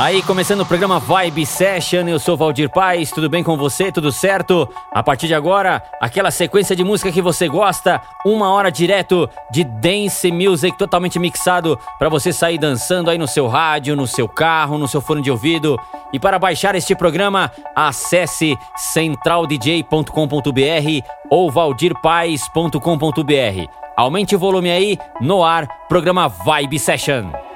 Aí, começando o programa Vibe Session, eu sou Valdir Paz, tudo bem com você? Tudo certo? A partir de agora, aquela sequência de música que você gosta, uma hora direto de dance music totalmente mixado para você sair dançando aí no seu rádio, no seu carro, no seu fone de ouvido. E para baixar este programa, acesse centraldj.com.br ou valdirpaz.com.br. Aumente o volume aí, no ar, programa Vibe Session.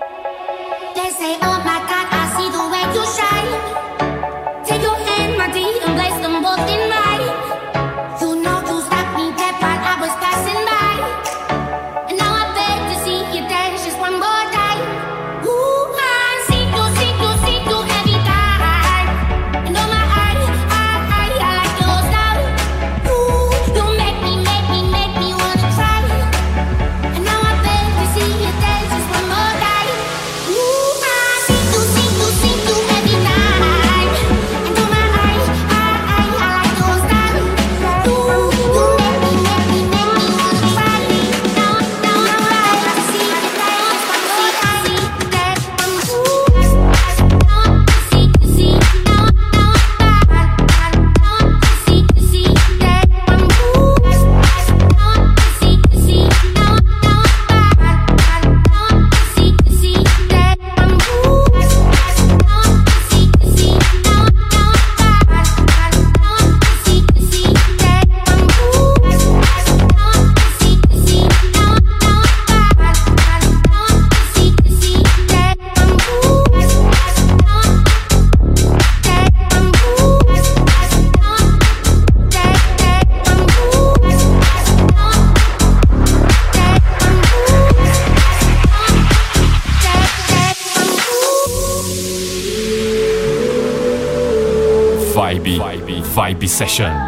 Session.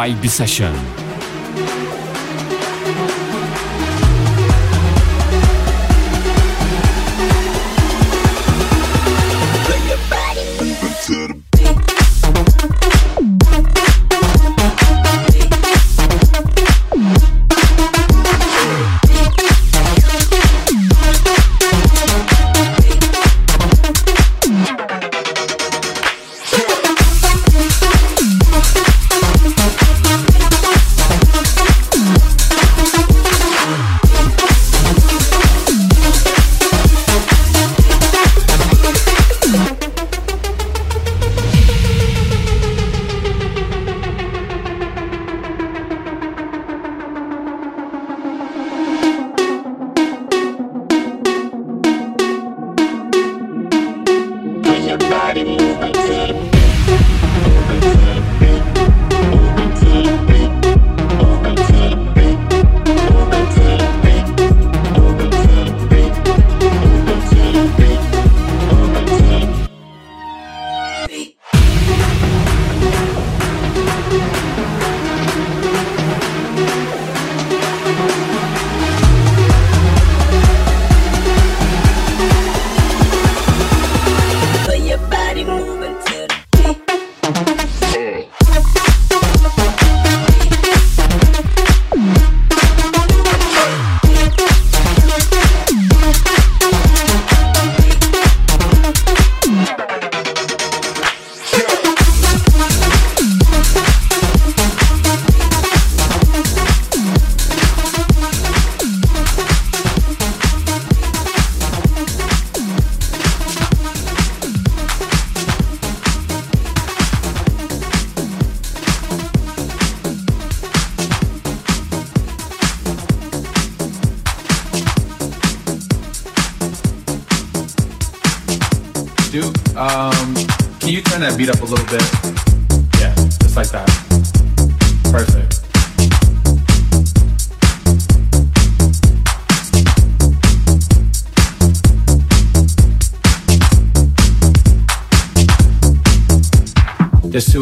Vibe Session.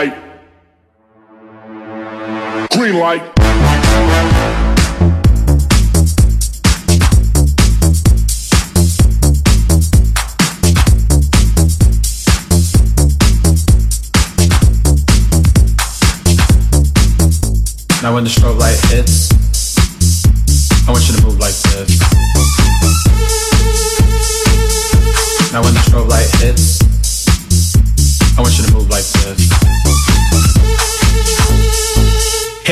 Light. Green light. Now when the strobe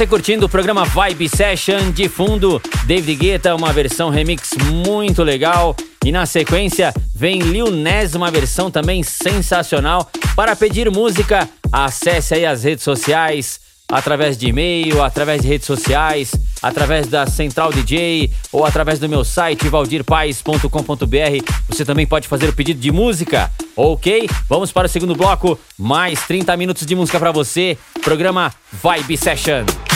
Você curtindo o programa Vibe Session de fundo, David Guetta, uma versão remix muito legal. E na sequência vem Lil Nas, uma versão também sensacional. Para pedir música, acesse aí as redes sociais, através de e-mail, através de redes sociais, através da Central DJ ou através do meu site valdirpaes.com.br. Você também pode fazer o pedido de música. Ok? Vamos para o segundo bloco. Mais 30 minutos de música para você. Programa Vibe Session.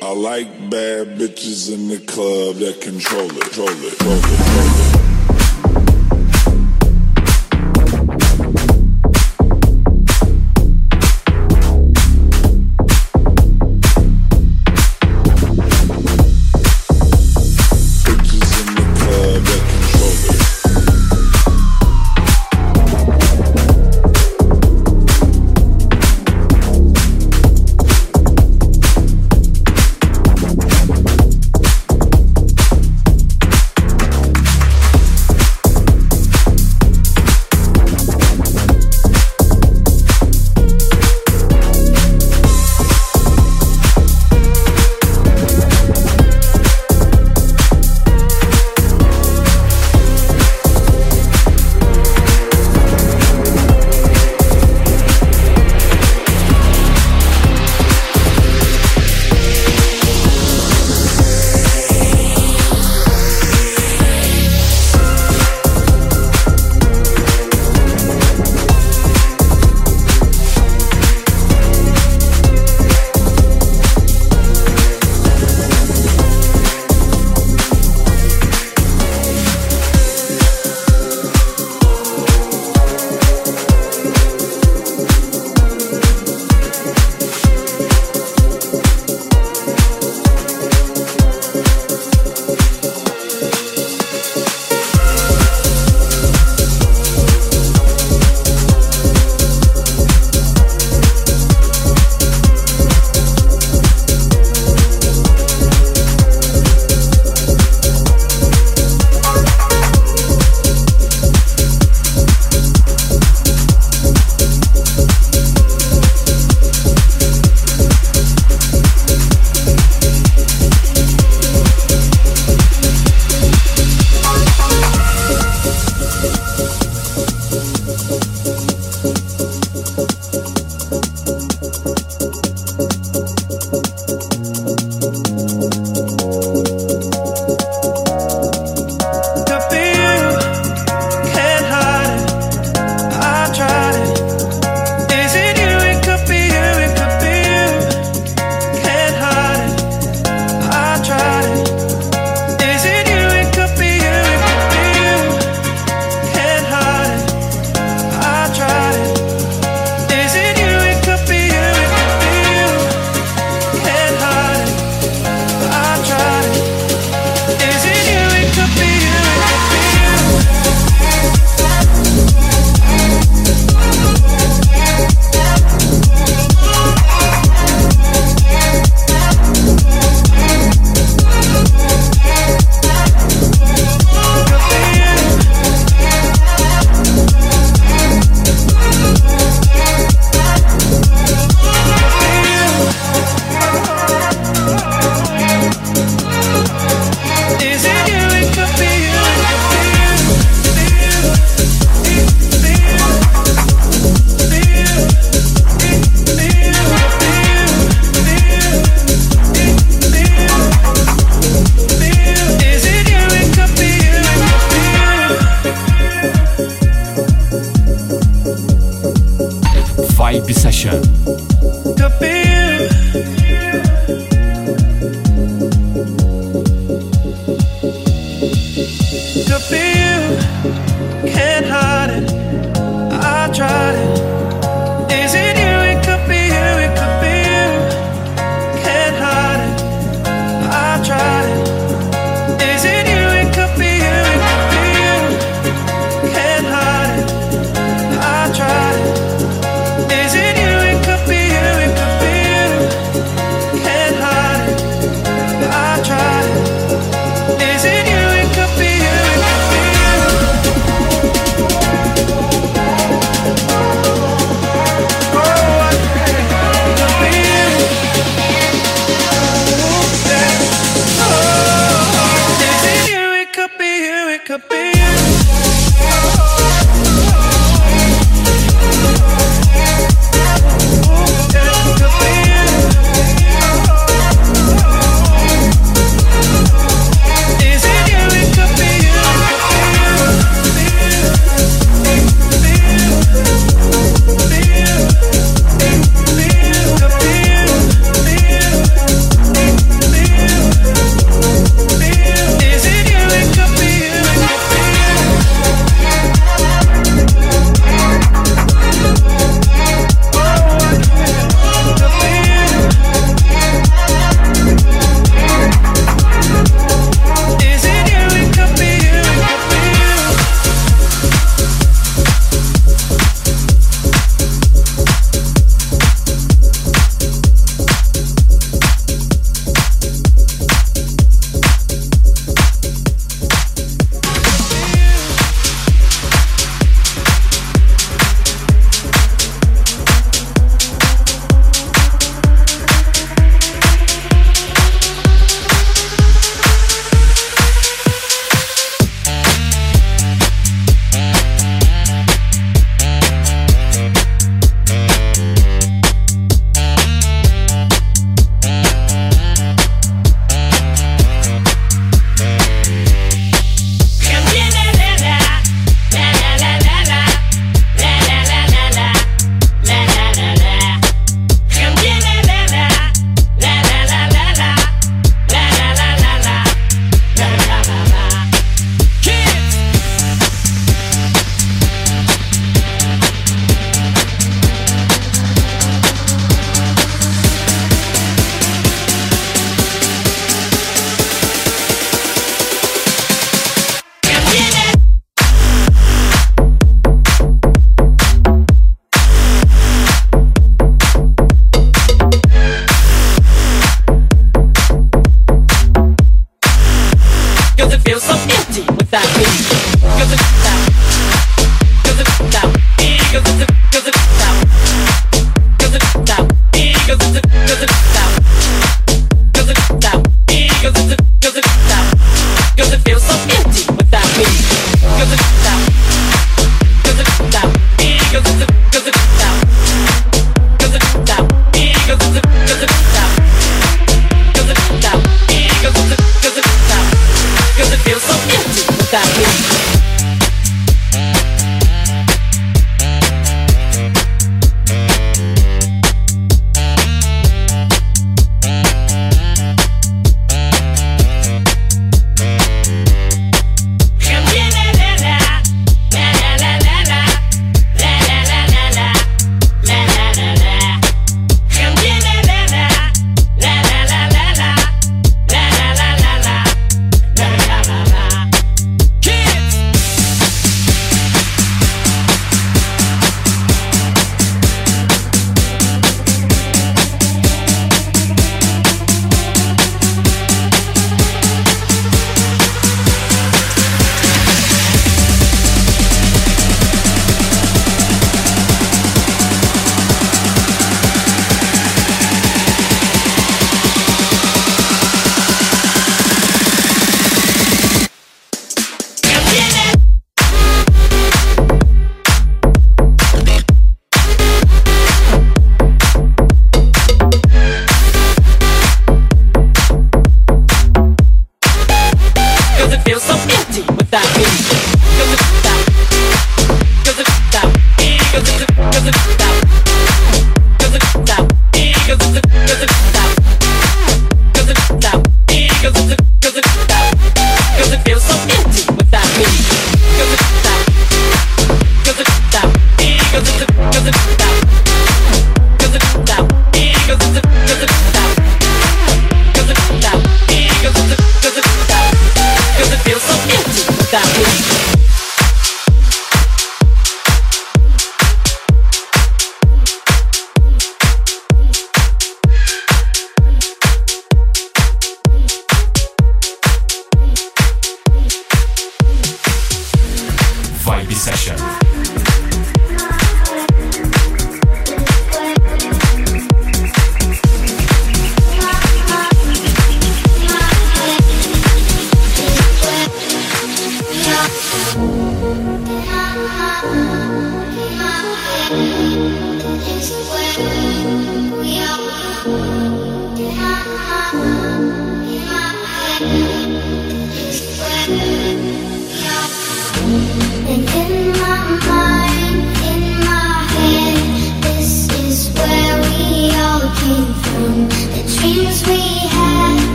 I like bad bitches in the club that control it, control it, control it. Roll it.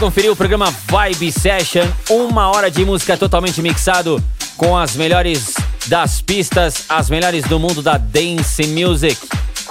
Conferiu o programa Vibe Session, uma hora de música totalmente mixado com as melhores das pistas, as melhores do mundo da dance music.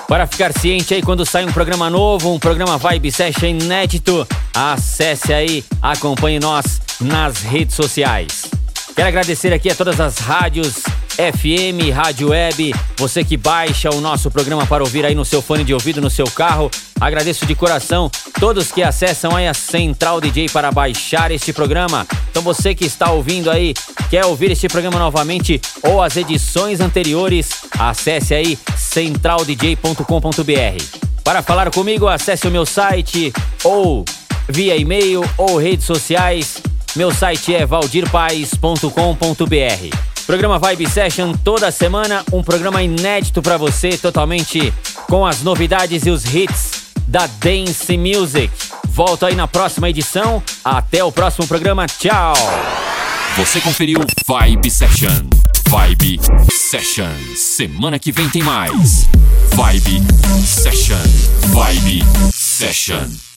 Para ficar ciente aí quando sai um programa novo, um programa Vibe Session inédito, acesse aí, acompanhe nós nas redes sociais. Quero agradecer aqui a todas as rádios FM, Rádio Web, você que baixa o nosso programa para ouvir aí no seu fone de ouvido, no seu carro. Agradeço de coração todos que acessam aí a Central DJ para baixar este programa. Então você que está ouvindo aí, quer ouvir este programa novamente ou as edições anteriores, acesse aí centraldj.com.br. Para falar comigo, acesse o meu site ou via e-mail ou redes sociais. Meu site é valdirpaes.com.br. Programa Vibe Session toda semana, um programa inédito para você, totalmente com as novidades e os hits da Dance Music. Volto aí na próxima edição. Até o próximo programa. Tchau. Você conferiu Vibe Session. Vibe Session. Semana que vem tem mais. Vibe Session. Vibe Session.